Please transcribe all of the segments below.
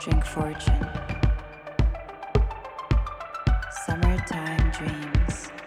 drink fortune, summertime dreams.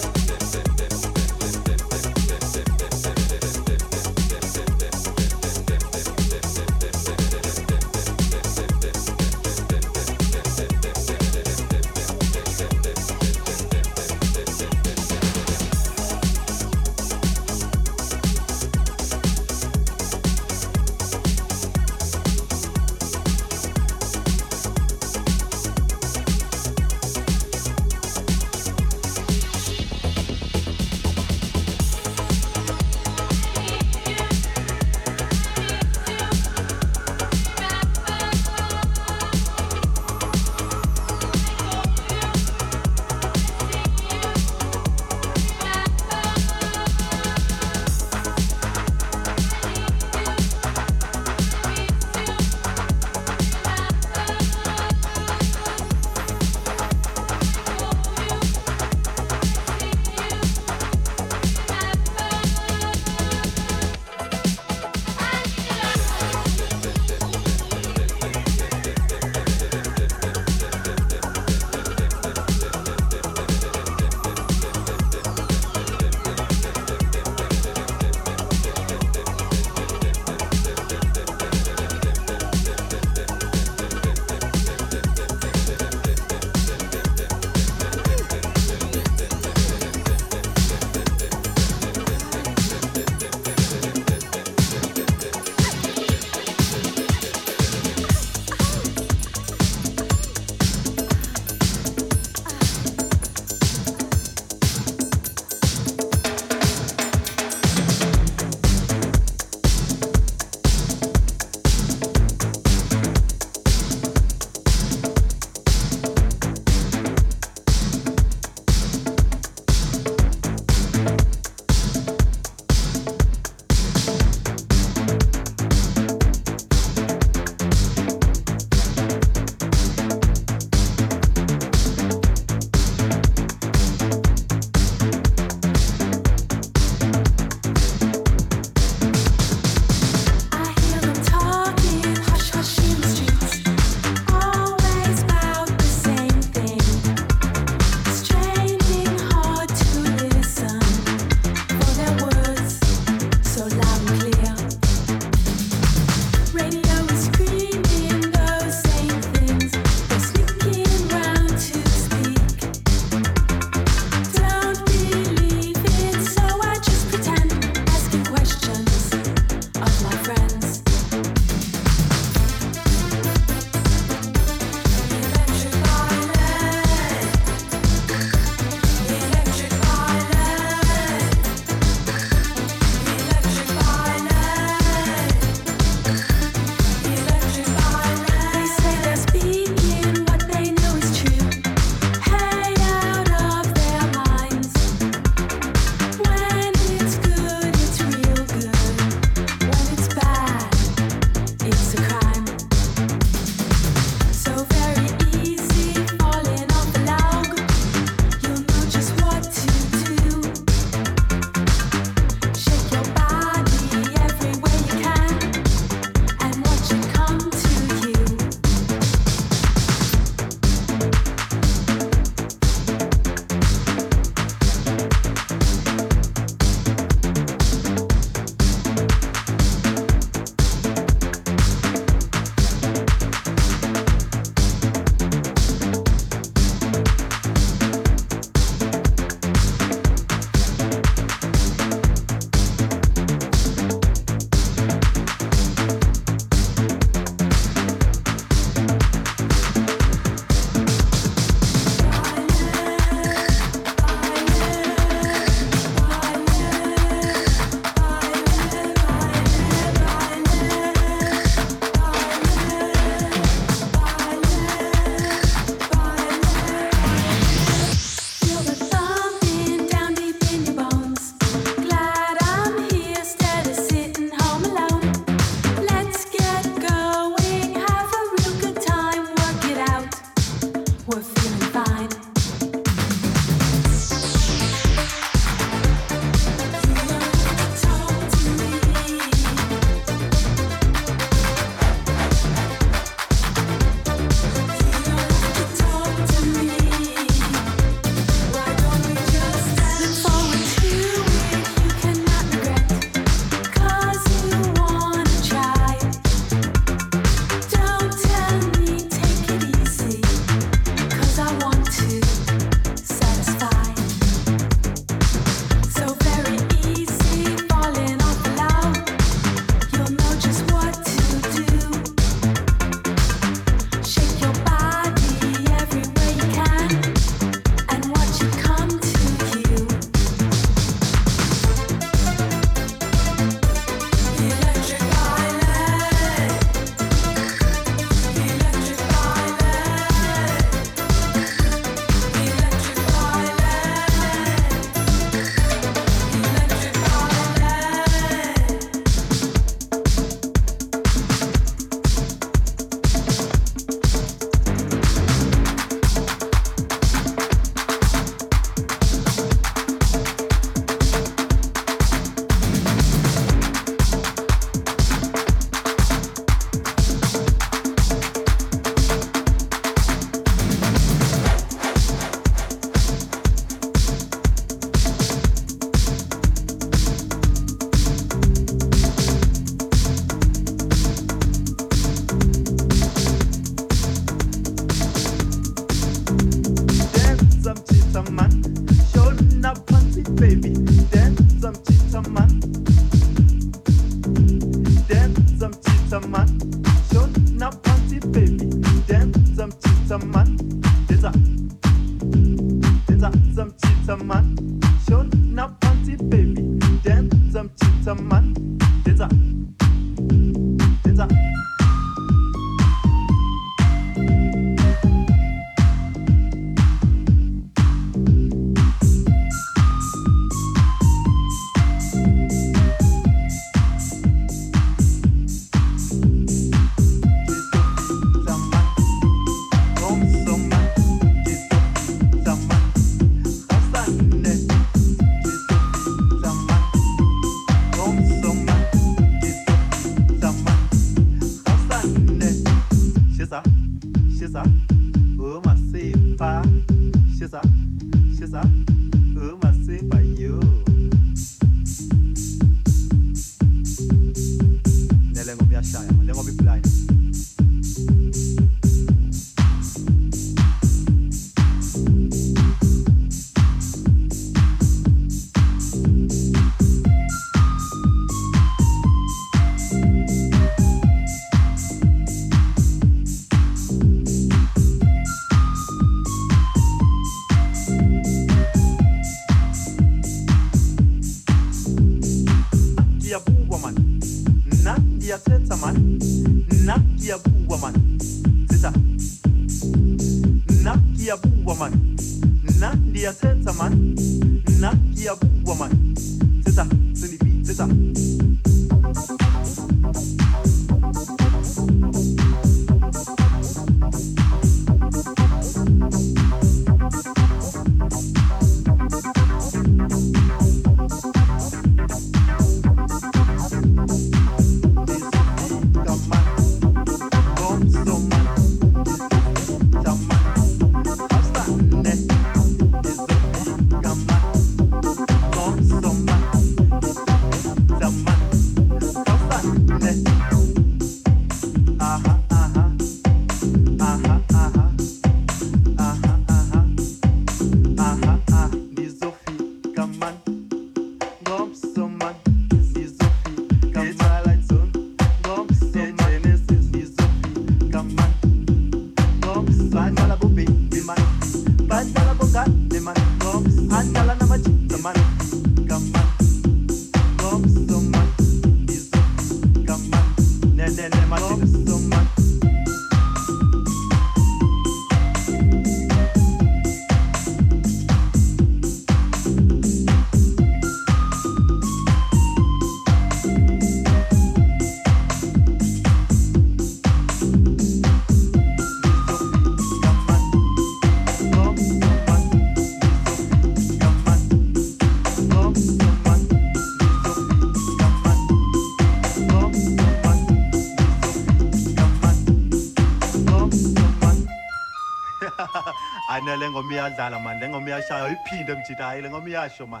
피름지다 이런 거 미아쇼만